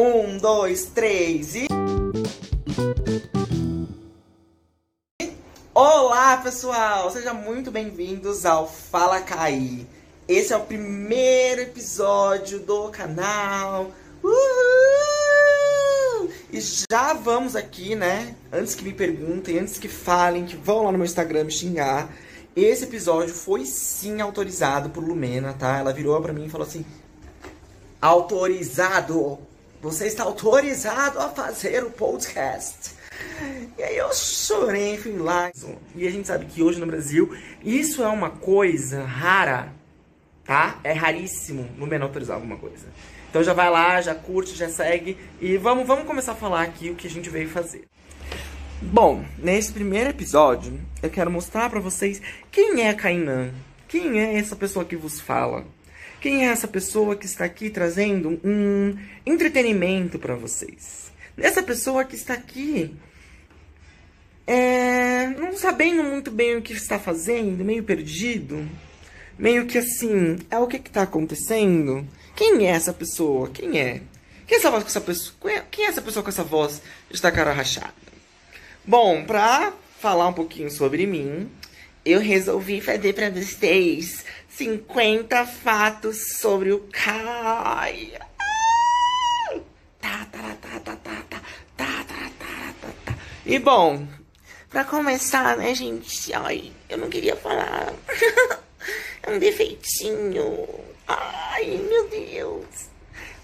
Um, dois, três e. Olá, pessoal! Sejam muito bem-vindos ao Fala Caí. Esse é o primeiro episódio do canal. Uhul! E já vamos aqui, né? Antes que me perguntem, antes que falem, que vão lá no meu Instagram me xingar. Esse episódio foi sim autorizado por Lumena, tá? Ela virou pra mim e falou assim: Autorizado! Você está autorizado a fazer o podcast. E aí eu chorei, fui lá. E a gente sabe que hoje no Brasil isso é uma coisa rara, tá? É raríssimo no menor autorizar alguma coisa. Então já vai lá, já curte, já segue e vamos, vamos começar a falar aqui o que a gente veio fazer. Bom, nesse primeiro episódio eu quero mostrar para vocês quem é a Kainan. Quem é essa pessoa que vos fala? Quem é essa pessoa que está aqui trazendo um entretenimento para vocês? Essa pessoa que está aqui é, não sabendo muito bem o que está fazendo, meio perdido, meio que assim, é o que está acontecendo? Quem é essa pessoa? Quem é? Quem é essa voz com essa pessoa? Quem é essa pessoa com essa voz de cara rachada? Bom, pra falar um pouquinho sobre mim, eu resolvi fazer para vocês 50 fatos sobre o Kai. Tá, tá, tá, tá, tá, tá, tá, tá, tá, tá, tá. E bom, pra começar, né, gente? Ai, eu não queria falar. é um defeitinho. Ai, meu Deus.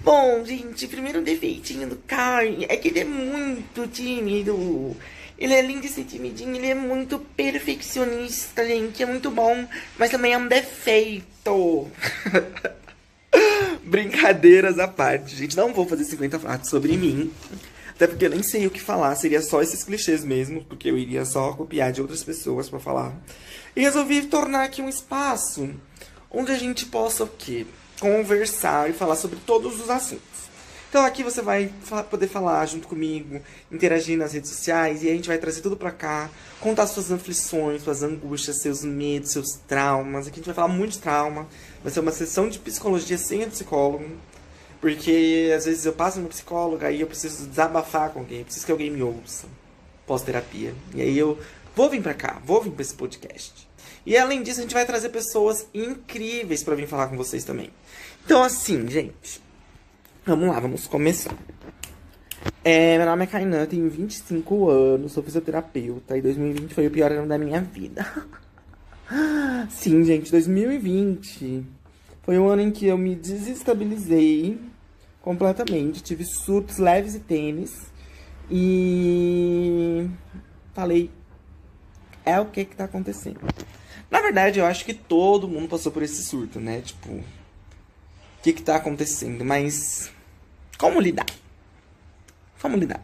Bom, gente, primeiro defeitinho do Kai é que ele é muito tímido. Ele é lindo esse timidinho, ele é muito perfeccionista, gente. É muito bom, mas também é um defeito. Brincadeiras à parte, gente. Não vou fazer 50 fatos sobre mim. Até porque eu nem sei o que falar, seria só esses clichês mesmo, porque eu iria só copiar de outras pessoas para falar. E resolvi tornar aqui um espaço onde a gente possa o quê? Conversar e falar sobre todos os assuntos. Então aqui você vai poder falar junto comigo, interagir nas redes sociais e a gente vai trazer tudo pra cá, contar suas aflições, suas angústias, seus medos, seus traumas. Aqui a gente vai falar muito de trauma. Vai ser uma sessão de psicologia sem a psicólogo. Porque às vezes eu passo no psicólogo e eu preciso desabafar com alguém, preciso que alguém me ouça pós-terapia. E aí eu vou vir pra cá, vou vir pra esse podcast. E além disso, a gente vai trazer pessoas incríveis para vir falar com vocês também. Então, assim, gente, Vamos lá, vamos começar. É, meu nome é Kainan, tenho 25 anos, sou fisioterapeuta e 2020 foi o pior ano da minha vida. Sim, gente, 2020 foi um ano em que eu me desestabilizei completamente, tive surtos leves e tênis e falei, é o que que tá acontecendo. Na verdade, eu acho que todo mundo passou por esse surto, né? Tipo, que que tá acontecendo? Mas como lidar? Como lidar?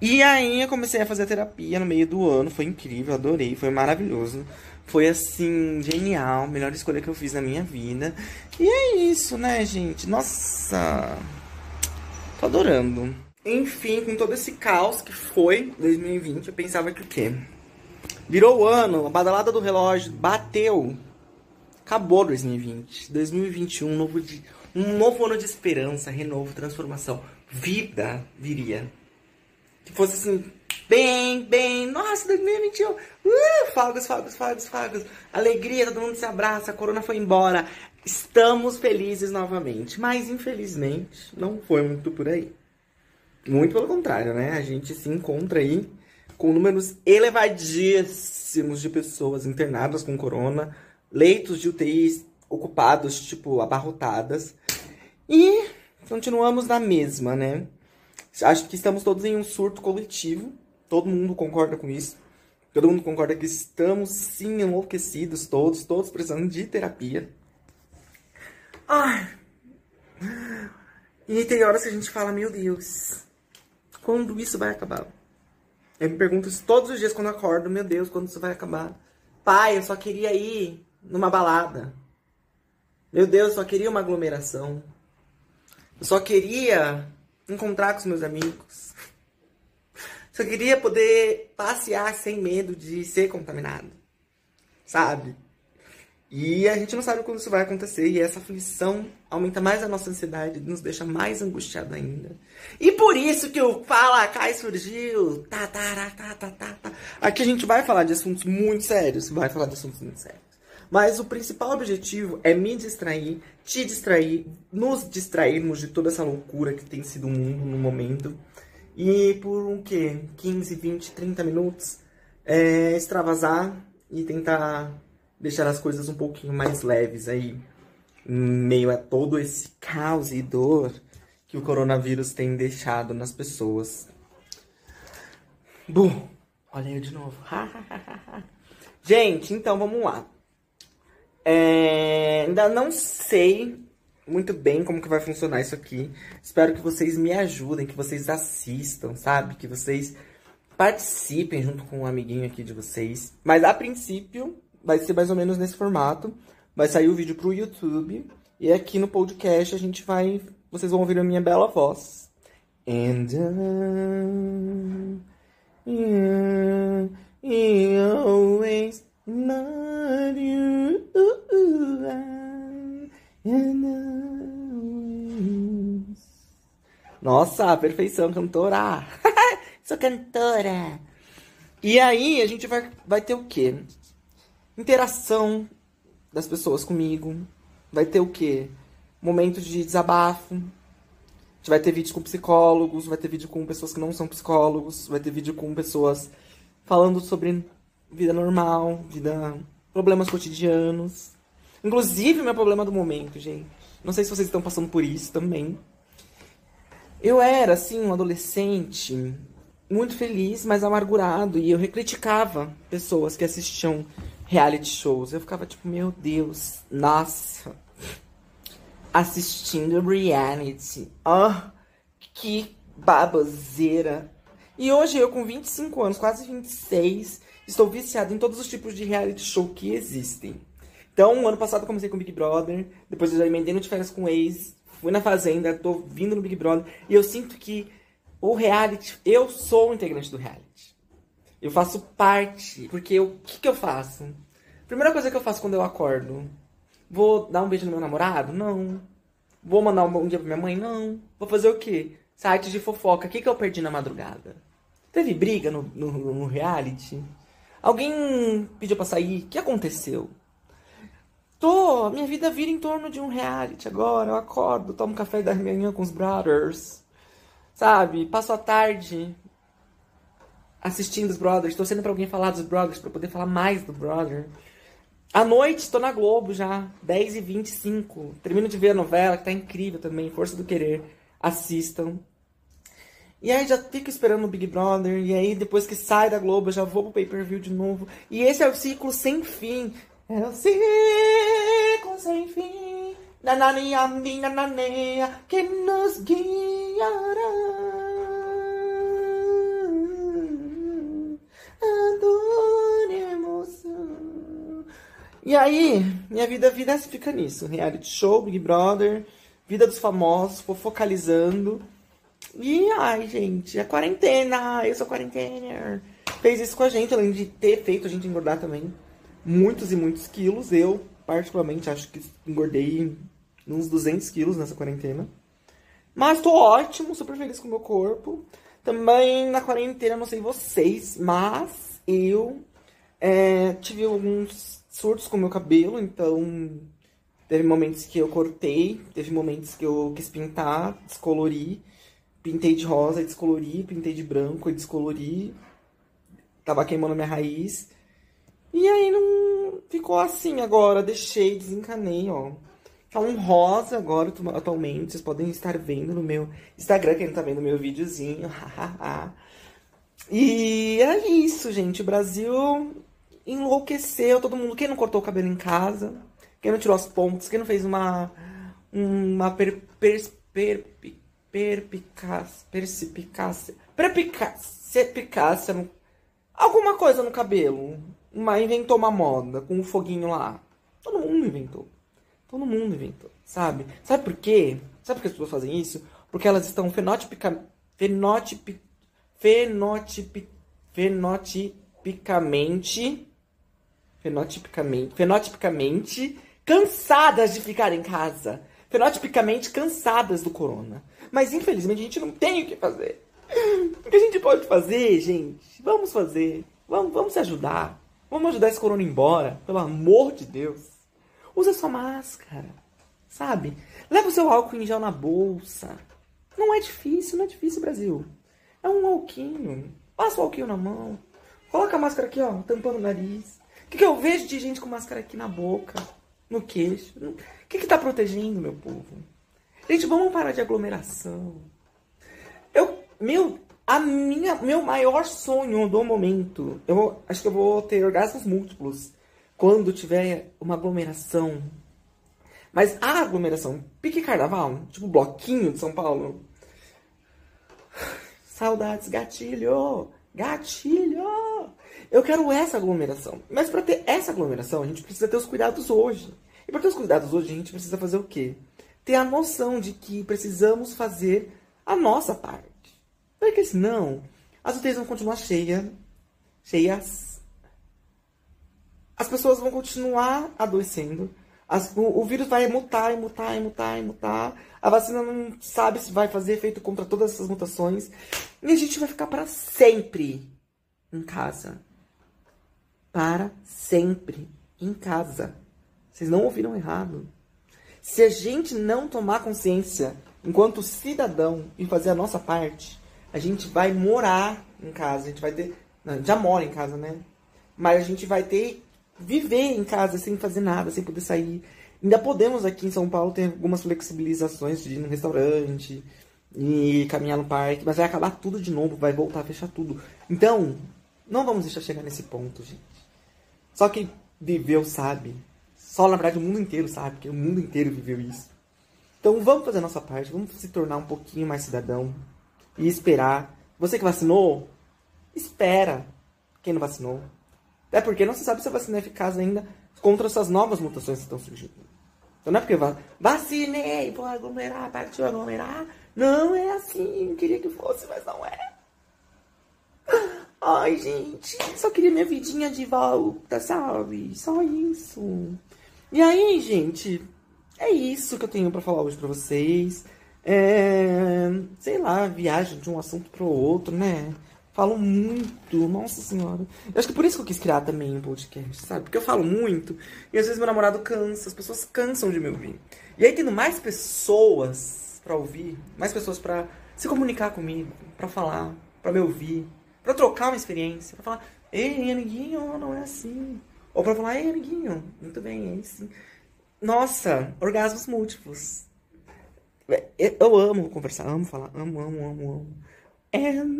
E aí eu comecei a fazer terapia no meio do ano, foi incrível, adorei, foi maravilhoso. Foi assim, genial, melhor escolha que eu fiz na minha vida. E é isso, né, gente? Nossa! Tô adorando. Enfim, com todo esse caos que foi 2020, eu pensava que o quê? Virou o ano, a badalada do relógio bateu. Acabou 2020. 2021, novo dia um novo ano de esperança, renovo, transformação. Vida viria. Que fosse assim, bem, bem, nossa, 2021, uh, fogos, fogos, fogos, fogos, alegria, todo mundo se abraça, a corona foi embora, estamos felizes novamente. Mas, infelizmente, não foi muito por aí. Muito pelo contrário, né? A gente se encontra aí com números elevadíssimos de pessoas internadas com corona, leitos de UTI ocupados, tipo, abarrotadas. E continuamos na mesma, né? Acho que estamos todos em um surto coletivo. Todo mundo concorda com isso. Todo mundo concorda que estamos sim enlouquecidos todos, todos precisando de terapia. Ai. E tem horas que a gente fala, meu Deus, quando isso vai acabar? Eu me pergunto isso todos os dias quando acordo, meu Deus, quando isso vai acabar? Pai, eu só queria ir numa balada. Meu Deus, eu só queria uma aglomeração. Eu só queria encontrar com os meus amigos. Só queria poder passear sem medo de ser contaminado. Sabe? E a gente não sabe quando isso vai acontecer. E essa aflição aumenta mais a nossa ansiedade, nos deixa mais angustiado ainda. E por isso que o Fala Cai surgiu. Tá, tá, tá, tá, tá, tá. Aqui a gente vai falar de assuntos muito sérios. Vai falar de assuntos muito sérios. Mas o principal objetivo é me distrair, te distrair, nos distrairmos de toda essa loucura que tem sido o mundo no momento. E por um quê? 15, 20, 30 minutos, é, extravasar e tentar deixar as coisas um pouquinho mais leves aí, em meio a todo esse caos e dor que o coronavírus tem deixado nas pessoas. Bum! Olha eu de novo. Gente, então vamos lá. É, ainda não sei muito bem como que vai funcionar isso aqui. Espero que vocês me ajudem, que vocês assistam, sabe? Que vocês participem junto com um amiguinho aqui de vocês. Mas a princípio vai ser mais ou menos nesse formato. Vai sair o vídeo pro YouTube e aqui no podcast a gente vai, vocês vão ouvir a minha bela voz. And I, you, you always Nossa, perfeição, cantora! Sou cantora! E aí, a gente vai, vai ter o quê? Interação das pessoas comigo. Vai ter o quê? Momentos de desabafo. A gente vai ter vídeo com psicólogos, vai ter vídeo com pessoas que não são psicólogos, vai ter vídeo com pessoas falando sobre vida normal, vida, problemas cotidianos. Inclusive, meu problema do momento, gente. Não sei se vocês estão passando por isso também. Eu era, assim, um adolescente muito feliz, mas amargurado. E eu criticava pessoas que assistiam reality shows. Eu ficava tipo, meu Deus, nossa. Assistindo reality. Ah, oh, que baboseira. E hoje eu, com 25 anos, quase 26, estou viciado em todos os tipos de reality show que existem. Então, ano passado comecei com Big Brother, depois eu já emendei no de férias com ex, fui na Fazenda, tô vindo no Big Brother, e eu sinto que o reality, eu sou o integrante do reality. Eu faço parte, porque o que, que eu faço? Primeira coisa que eu faço quando eu acordo, vou dar um beijo no meu namorado? Não. Vou mandar um bom dia pra minha mãe? Não. Vou fazer o quê? Site de fofoca. O que, que eu perdi na madrugada? Teve briga no, no, no reality? Alguém pediu pra sair? O que aconteceu? Tô, minha vida vira em torno de um reality agora. Eu acordo, tomo café da manhã com os brothers. Sabe? Passo a tarde assistindo os brothers, torcendo pra alguém falar dos brothers, pra poder falar mais do brother. À noite, tô na Globo já, 10h25. Termino de ver a novela, que tá incrível também, Força do Querer. Assistam. E aí já fico esperando o Big Brother. E aí depois que sai da Globo, já vou pro pay-per-view de novo. E esse é o ciclo sem fim. É o ciclo sem fim, nanania, nananeia, que nos guiará. A dor e a emoção. E aí, minha vida, vida fica nisso. Reality show, Big Brother, vida dos famosos, focalizando. E, ai, gente, a quarentena, eu sou quarentena. Fez isso com a gente, além de ter feito a gente engordar também muitos e muitos quilos. Eu, particularmente, acho que engordei uns 200 quilos nessa quarentena. Mas tô ótimo, super feliz com o meu corpo. Também na quarentena, não sei vocês, mas eu é, tive alguns surtos com o meu cabelo, então teve momentos que eu cortei, teve momentos que eu quis pintar, descolori, pintei de rosa e descolori, pintei de branco e descolori, tava queimando minha raiz. E aí não ficou assim agora, deixei, desencanei, ó. Tá um rosa agora, atualmente, vocês podem estar vendo no meu Instagram, quem tá vendo meu videozinho, E é isso, gente, o Brasil enlouqueceu, todo mundo, quem não cortou o cabelo em casa, quem não tirou as pontas, quem não fez uma, uma per, per, per, perpicácia, perspicácia, perpicácia, perpicácia, alguma coisa no cabelo, uma, inventou uma moda com um foguinho lá. Todo mundo inventou. Todo mundo inventou, sabe? Sabe por quê? Sabe por que as pessoas fazem isso? Porque elas estão fenotipica, fenotip, fenotip, fenotipicamente fenotipicamente, fenotipicamente cansadas de ficar em casa. Fenotipicamente cansadas do corona. Mas infelizmente a gente não tem o que fazer. O que a gente pode fazer, gente? Vamos fazer. Vamos, vamos se ajudar. Vamos ajudar esse corona embora. Pelo amor de Deus. Usa sua máscara. Sabe? Leva o seu álcool em gel na bolsa. Não é difícil, não é difícil, Brasil. É um alquinho. Passa o alquinho na mão. Coloca a máscara aqui, ó, tampando o nariz. O que, que eu vejo de gente com máscara aqui na boca, no queixo? O que, que tá protegendo, meu povo? Gente, vamos parar de aglomeração. Eu, meu, a minha, meu maior sonho do momento, eu acho que eu vou ter orgasmos múltiplos quando tiver uma aglomeração mas a aglomeração pique carnaval, tipo bloquinho de São Paulo. Saudades, gatilho! Gatilho! Eu quero essa aglomeração. Mas para ter essa aglomeração, a gente precisa ter os cuidados hoje. E para ter os cuidados hoje, a gente precisa fazer o quê? Ter a noção de que precisamos fazer a nossa parte. Porque senão, as UTIs vão continuar cheias, cheias. As pessoas vão continuar adoecendo as, o, o, vírus vai mutar e mutar e mutar e mutar. A vacina não sabe se vai fazer efeito contra todas essas mutações. E a gente vai ficar para sempre em casa. Para sempre em casa. Vocês não ouviram errado. Se a gente não tomar consciência enquanto cidadão e fazer a nossa parte, a gente vai morar em casa. A gente vai ter. Não, já mora em casa, né? Mas a gente vai ter viver em casa sem fazer nada, sem poder sair. Ainda podemos aqui em São Paulo ter algumas flexibilizações de ir no restaurante e caminhar no parque, mas vai acabar tudo de novo, vai voltar a fechar tudo. Então, não vamos deixar chegar nesse ponto, gente. Só quem viveu sabe. Só, na verdade, o mundo inteiro sabe, porque o mundo inteiro viveu isso. Então, vamos fazer a nossa parte, vamos se tornar um pouquinho mais cidadão e esperar. Você que vacinou, espera. Quem não vacinou, até porque não se sabe se a vacina é eficaz ainda contra essas novas mutações que estão surgindo. Então não é porque va vacinei, vou aglomerar, partiu aglomerar. Não é assim, queria que fosse, mas não é. Ai, gente, só queria minha vidinha de volta, sabe? Só isso. E aí, gente, é isso que eu tenho para falar hoje para vocês. É, sei lá, viagem de um assunto pro outro, né? Falo muito, nossa senhora. Eu acho que por isso que eu quis criar também um podcast, sabe? Porque eu falo muito e às vezes meu namorado cansa, as pessoas cansam de me ouvir. E aí tendo mais pessoas para ouvir, mais pessoas para se comunicar comigo, para falar, para me ouvir, para trocar uma experiência, para falar, ei, amiguinho, não é assim. Ou para falar, ei, amiguinho, muito bem, é assim. Nossa, orgasmos múltiplos. Eu amo conversar, amo falar, amo, amo, amo, amo. And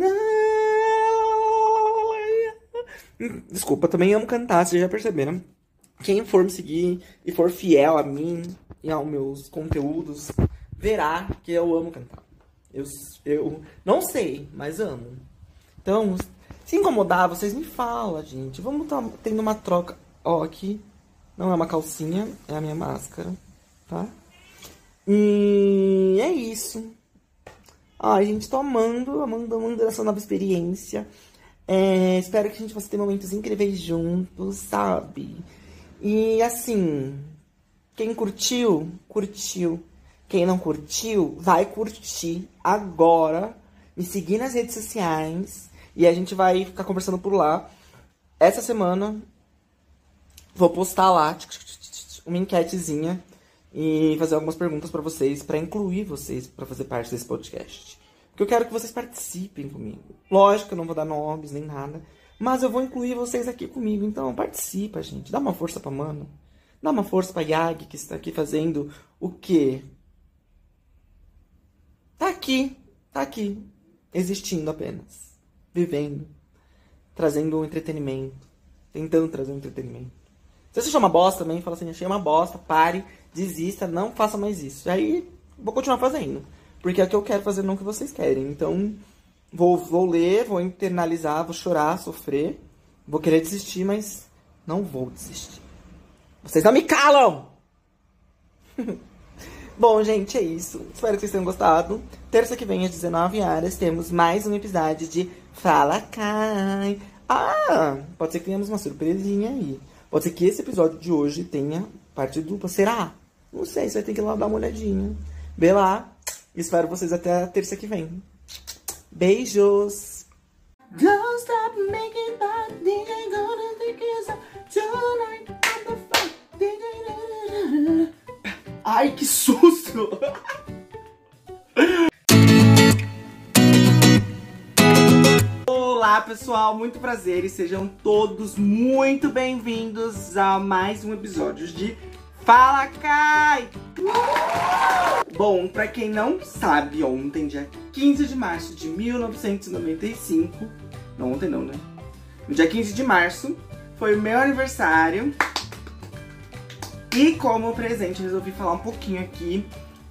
Desculpa, também amo cantar, vocês já perceberam. Quem for me seguir e for fiel a mim e aos meus conteúdos, verá que eu amo cantar. Eu, eu não sei, mas amo. Então, se incomodar, vocês me falam, gente. Vamos tá tendo uma troca. Ó, aqui não é uma calcinha, é a minha máscara, tá? E é isso. Ai, gente, tô amando, amando, amando essa nova experiência. É, espero que a gente possa ter momentos incríveis juntos, sabe? E assim, quem curtiu, curtiu. Quem não curtiu, vai curtir agora. Me seguir nas redes sociais. E a gente vai ficar conversando por lá. Essa semana vou postar lá uma enquetezinha e fazer algumas perguntas para vocês, para incluir vocês para fazer parte desse podcast. Porque eu quero que vocês participem comigo. Lógico eu não vou dar nomes nem nada, mas eu vou incluir vocês aqui comigo. Então participa, gente. Dá uma força pra Mano. Dá uma força pra Yag, que está aqui fazendo o quê? Tá aqui, tá aqui, existindo apenas, vivendo, trazendo um entretenimento, tentando trazer um entretenimento. Se você chama bosta também, fala assim, achei uma bosta, pare, desista, não faça mais isso. Aí vou continuar fazendo. Porque é o que eu quero fazer, não o que vocês querem. Então, vou, vou ler, vou internalizar, vou chorar, sofrer. Vou querer desistir, mas não vou desistir. Vocês não me calam! Bom, gente, é isso. Espero que vocês tenham gostado. Terça que vem, às 19 horas, temos mais um episódio de Fala Cai. Ah, pode ser que tenhamos uma surpresinha aí. Pode ser que esse episódio de hoje tenha parte dupla. Será? Não sei, você vai ter que ir lá dar uma olhadinha. Vê lá. Espero vocês até a terça que vem. Beijos! Don't stop making DJ gonna think it's tonight on the Ai, que susto! Olá pessoal, muito prazer e sejam todos muito bem-vindos a mais um episódio de Fala Kai! Bom, pra quem não sabe, ontem, dia 15 de março de 1995, não ontem não, né? Dia 15 de março, foi o meu aniversário. E como presente, resolvi falar um pouquinho aqui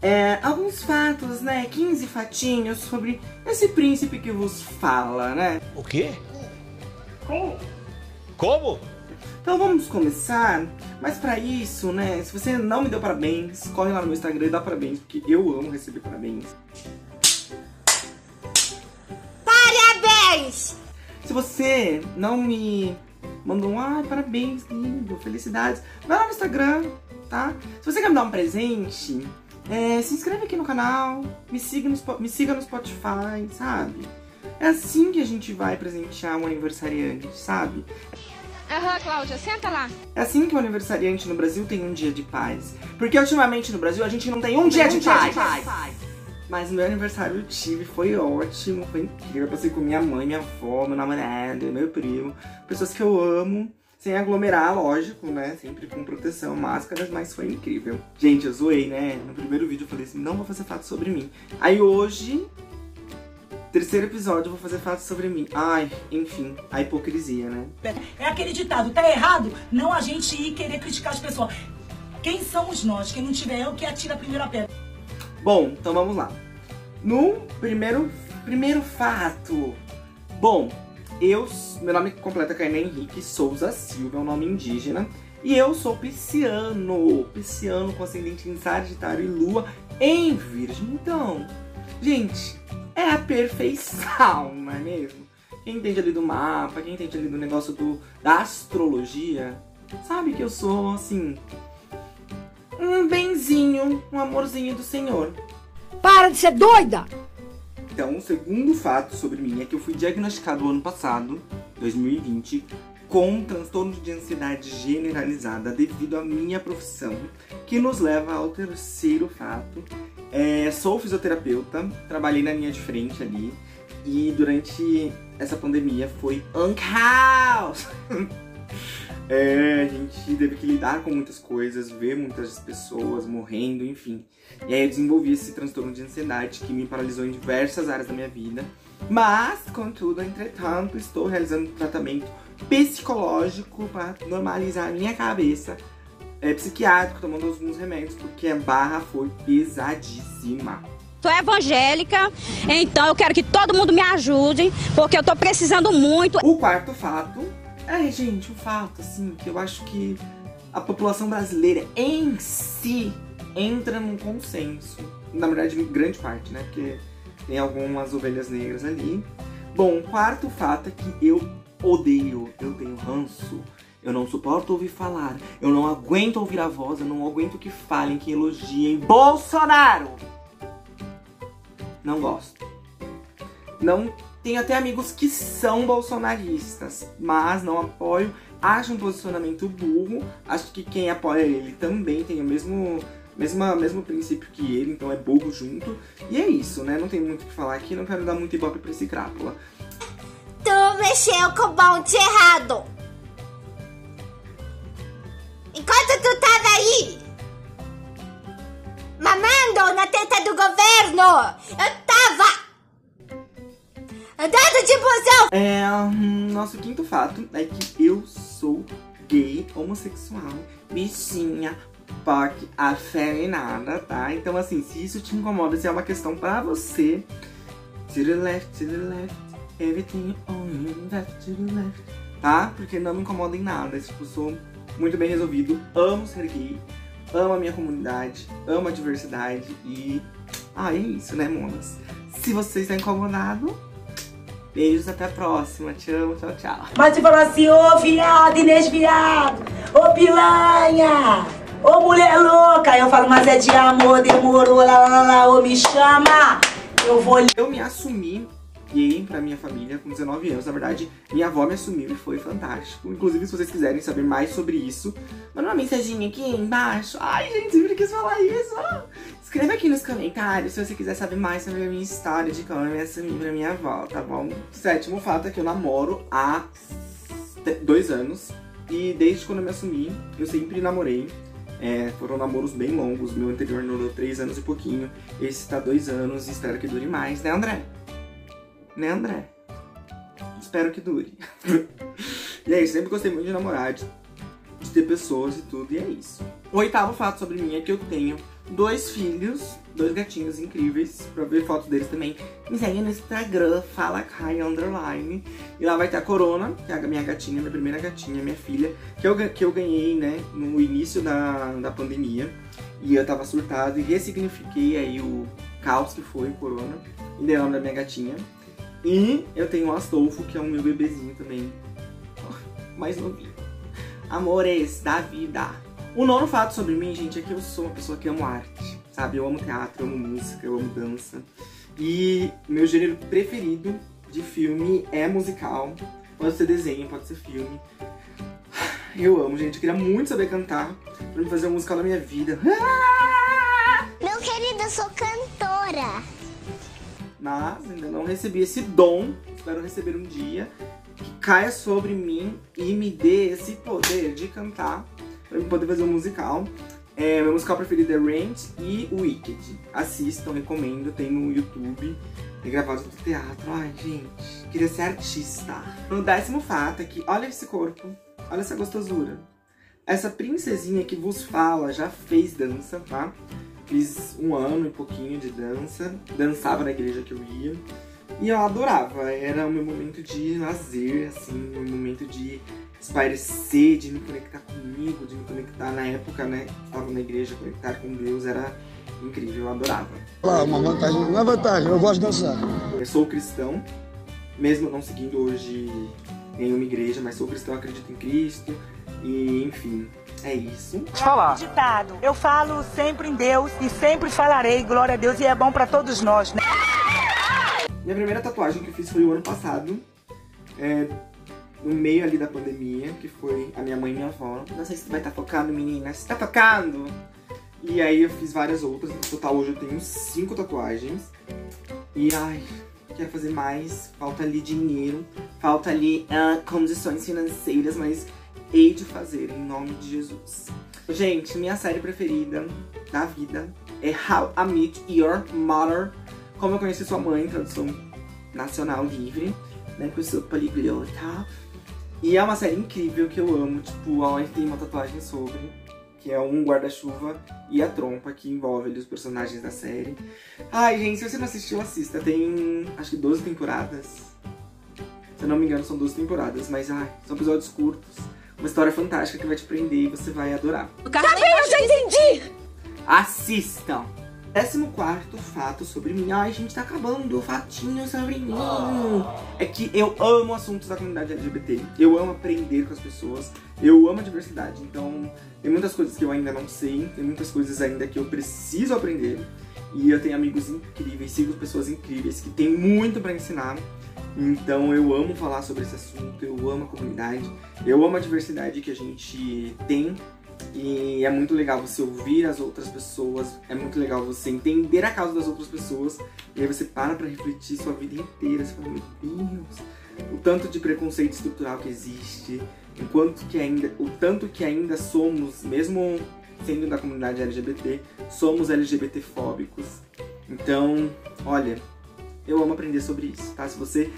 é, alguns fatos, né? 15 fatinhos sobre esse príncipe que vos fala, né? O quê? Como? Como? Então vamos começar, mas para isso, né, se você não me deu parabéns, corre lá no meu Instagram e dá parabéns, porque eu amo receber parabéns. Parabéns! Se você não me mandou um, ai, parabéns, lindo, felicidades, vai lá no Instagram, tá? Se você quer me dar um presente, é, se inscreve aqui no canal, me siga, no, me siga no Spotify, sabe? É assim que a gente vai presentear um aniversariante, sabe? Aham, uhum, Cláudia, senta lá. É assim que o aniversariante no Brasil tem um dia de paz. Porque ultimamente no Brasil a gente não tem um, dia, de, um paz. dia de paz. Mas meu aniversário eu tive, foi ótimo, foi incrível. Eu passei com minha mãe, minha avó, meu namorado, meu primo, pessoas que eu amo. Sem aglomerar, lógico, né? Sempre com proteção, máscaras, mas foi incrível. Gente, eu zoei, né? No primeiro vídeo eu falei assim, não vou fazer fato sobre mim. Aí hoje, terceiro episódio, eu vou fazer fato sobre mim. Ai, enfim, a hipocrisia, né? É aquele ditado, tá errado não a gente ir querer criticar as pessoas. Quem somos nós? Quem não tiver eu que atira a primeira pedra. Bom, então vamos lá. No primeiro, primeiro fato. Bom, eu, meu nome completo é Caimé Henrique Souza Silva, é um nome indígena. E eu sou pisciano, pisciano com ascendente em Sagitário e Lua em Virgem. Então, gente, é a perfeição, não é mesmo? Quem entende ali do mapa, quem entende ali do negócio do, da astrologia, sabe que eu sou, assim, um benzinho, um amorzinho do Senhor. Para de ser doida! Então, o segundo fato sobre mim é que eu fui diagnosticado ano passado, 2020, com transtorno de ansiedade generalizada devido à minha profissão, que nos leva ao terceiro fato. É, sou fisioterapeuta, trabalhei na linha de frente ali, e durante essa pandemia foi um caos! É, a gente teve que lidar com muitas coisas, ver muitas pessoas morrendo, enfim. E aí eu desenvolvi esse transtorno de ansiedade que me paralisou em diversas áreas da minha vida. Mas, contudo, entretanto, estou realizando um tratamento psicológico para normalizar a minha cabeça. É psiquiátrico, tomando alguns remédios, porque a barra foi pesadíssima. Sou evangélica, então eu quero que todo mundo me ajude, porque eu tô precisando muito. O quarto fato é, gente, o fato, assim, que eu acho que a população brasileira em si entra num consenso. Na verdade, grande parte, né? Porque tem algumas ovelhas negras ali. Bom, quarto fato é que eu odeio, eu tenho ranço. Eu não suporto ouvir falar. Eu não aguento ouvir a voz. Eu não aguento que falem, que elogiem Bolsonaro. Não gosto. Não tenho até amigos que são bolsonaristas, mas não apoio. Acho um posicionamento burro. Acho que quem apoia ele também tem o mesmo, mesma, mesmo princípio que ele, então é burro junto. E é isso, né? Não tem muito o que falar aqui, não quero dar muito ibope pra esse crápula. Tu mexeu com o bonde errado. Enquanto tu tava aí, mamando na teta do governo, eu Andando de busão! É, hum, nosso quinto fato é que eu sou gay, homossexual, bichinha, POC, afeminada, tá? Então, assim, se isso te incomoda, se é uma questão pra você, to the left, to the left, everything on left, to the left, tá? Porque não me incomoda em nada, tipo, sou muito bem resolvido, amo ser gay, amo a minha comunidade, amo a diversidade e... Ah, é isso, né, monas? Se você está incomodado, Beijos, até a próxima. Te amo, tchau, tchau. Mas te falar assim, ô viado, Inês viado, Ô pilanha! Ô mulher louca! Eu falo, mas é de amor, demorou, lá, lá, lá, ô me chama! Eu vou... Eu me assumi gay pra minha família com 19 anos. Na verdade, minha avó me assumiu e foi fantástico. Inclusive, se vocês quiserem saber mais sobre isso, manda uma mensaginha aqui embaixo. Ai, gente, sempre quis falar isso. Escreva aqui nos comentários se você quiser saber mais sobre a minha história de como eu me assumi pra minha avó, tá bom? Sétimo fato é que eu namoro há dois anos. E desde quando eu me assumi, eu sempre namorei. É, foram namoros bem longos. Meu anterior durou três anos e pouquinho. Esse tá dois anos e espero que dure mais, né, André? Né, André? Espero que dure. e é isso, sempre gostei muito de namorar, de, de ter pessoas e tudo, e é isso. O oitavo fato sobre mim é que eu tenho dois filhos, dois gatinhos incríveis, pra ver fotos deles também. Me segue no Instagram, fala Kai Underline. E lá vai ter a Corona, que é a minha gatinha, minha primeira gatinha, minha filha, que eu, que eu ganhei, né, no início da, da pandemia. E eu tava surtado e ressignifiquei aí o caos que foi o Corona. E dei o nome da minha gatinha. E eu tenho o Astolfo, que é o meu bebezinho também. Mais novinho. Amores da vida. O nono fato sobre mim, gente, é que eu sou uma pessoa que amo arte. Sabe? Eu amo teatro, eu amo música, eu amo dança. E meu gênero preferido de filme é musical. Pode ser desenho, pode ser filme. Eu amo, gente. Eu queria muito saber cantar pra me fazer um musical na minha vida. Meu querido, eu sou cantora mas ainda não recebi esse dom. Espero receber um dia que caia sobre mim e me dê esse poder de cantar para eu poder fazer um musical. É, meu musical preferido é Rent e Wicked. Assistam, recomendo, tem no YouTube. Tem gravado no teatro. Ai, gente, queria ser artista. No décimo fato é que, olha esse corpo, olha essa gostosura. Essa princesinha que vos fala já fez dança, tá? Fiz um ano e pouquinho de dança, dançava na igreja que eu ia. E eu adorava, era o meu momento de lazer, assim, o meu momento de espairecer, de me conectar comigo, de me conectar na época, né? Estava na igreja, conectar com Deus, era incrível, eu adorava. Ah, uma vantagem, uma vantagem, eu gosto de dançar. Eu sou cristão, mesmo não seguindo hoje nenhuma igreja, mas sou cristão, acredito em Cristo, e enfim, é isso. Falar. Ditado. Eu falo sempre em Deus e sempre falarei, glória a Deus, e é bom para todos nós, né? Minha primeira tatuagem que eu fiz foi o ano passado, é, no meio ali da pandemia, que foi a minha mãe e minha avó. Não sei se vai estar tá tocando, menina. Se tá tocando! E aí eu fiz várias outras. No total hoje eu tenho cinco tatuagens. E ai, quero fazer mais. Falta ali dinheiro, falta ali uh, condições financeiras, mas hei de fazer em nome de Jesus. Gente, minha série preferida da vida é How I Met Your Mother. Como eu conheci sua mãe, tradução nacional livre, né? Que eu sou poliglota. E é uma série incrível que eu amo, tipo, onde tem uma tatuagem sobre, que é um guarda-chuva e a trompa que envolve ali os personagens da série. Ai, gente, se você não assistiu, assista. Tem, acho que 12 temporadas. Se eu não me engano, são 12 temporadas, mas ai, são episódios curtos. Uma história fantástica que vai te prender e você vai adorar. Tá bem, eu já entendi! Assistam! Décimo quarto fato sobre mim. Ai, gente, tá acabando o fatinho sobre mim. É que eu amo assuntos da comunidade LGBT. Eu amo aprender com as pessoas. Eu amo a diversidade. Então, tem muitas coisas que eu ainda não sei. Tem muitas coisas ainda que eu preciso aprender. E eu tenho amigos incríveis, sigo pessoas incríveis que têm muito para ensinar. Então eu amo falar sobre esse assunto, eu amo a comunidade, eu amo a diversidade que a gente tem e é muito legal você ouvir as outras pessoas, é muito legal você entender a causa das outras pessoas e aí você para pra refletir sua vida inteira, você fala, meu Deus, o tanto de preconceito estrutural que existe, o quanto que ainda, o tanto que ainda somos, mesmo sendo da comunidade LGBT, somos LGBT fóbicos. Então, olha, eu amo aprender sobre isso, tá? Se você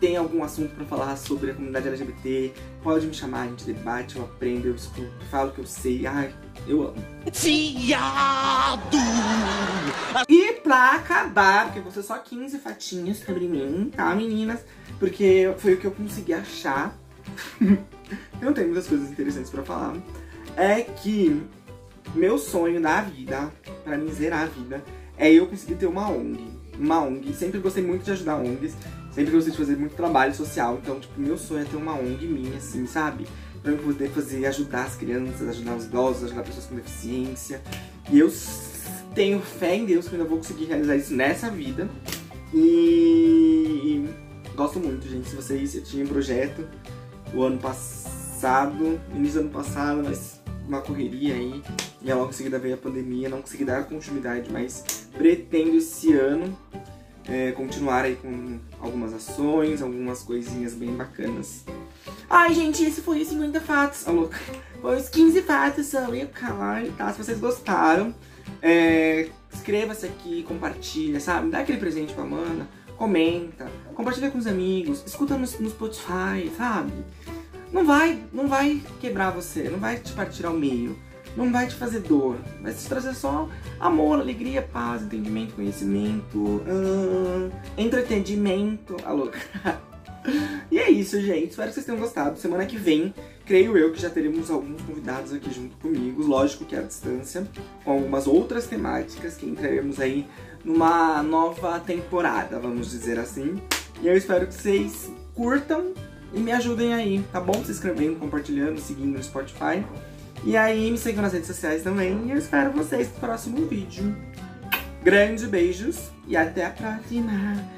tem algum assunto para falar sobre a comunidade LGBT, pode me chamar, a gente debate, eu aprendo, eu escuto, falo o que eu sei. Ai, eu amo. Fiado! E pra acabar, porque você só 15 fatinhas sobre mim, tá, meninas? Porque foi o que eu consegui achar. eu não tenho muitas coisas interessantes para falar. É que meu sonho da vida, para mim zerar a vida, é eu conseguir ter uma ONG uma ONG. Sempre gostei muito de ajudar ONGs. Sempre gostei de fazer muito trabalho social. Então, tipo, meu sonho é ter uma ONG minha, assim, sabe? pra eu poder fazer, ajudar as crianças, ajudar os idosos, ajudar pessoas com deficiência. E eu tenho fé em Deus que eu ainda vou conseguir realizar isso nessa vida. E gosto muito, gente. Se vocês, eu tinha um projeto o ano passado, início do ano passado, mas uma correria aí. E logo em seguida veio a pandemia, não consegui dar continuidade, mas pretendo esse ano é, continuar aí com algumas ações, algumas coisinhas bem bacanas. Ai, gente, esse foi os 50 fatos. Oh, foi os 15 fatos sobre o canal, tá? Se vocês gostaram, é, inscreva-se aqui, compartilha, sabe? Dá aquele presente pra Amanda, comenta, compartilha com os amigos, escuta no, no Spotify, sabe? Não vai, não vai quebrar você, não vai te partir ao meio, não vai te fazer dor, vai te trazer só amor, alegria, paz, entendimento, conhecimento, uh, entretenimento, a louca. e é isso, gente. Espero que vocês tenham gostado. Semana que vem, creio eu que já teremos alguns convidados aqui junto comigo. Lógico que à distância, com algumas outras temáticas que entraremos aí numa nova temporada, vamos dizer assim. E eu espero que vocês curtam e me ajudem aí, tá bom? Se inscrevendo, compartilhando, seguindo no Spotify. E aí, me sigam nas redes sociais também. E eu espero vocês no próximo vídeo. Grandes beijos e até a próxima!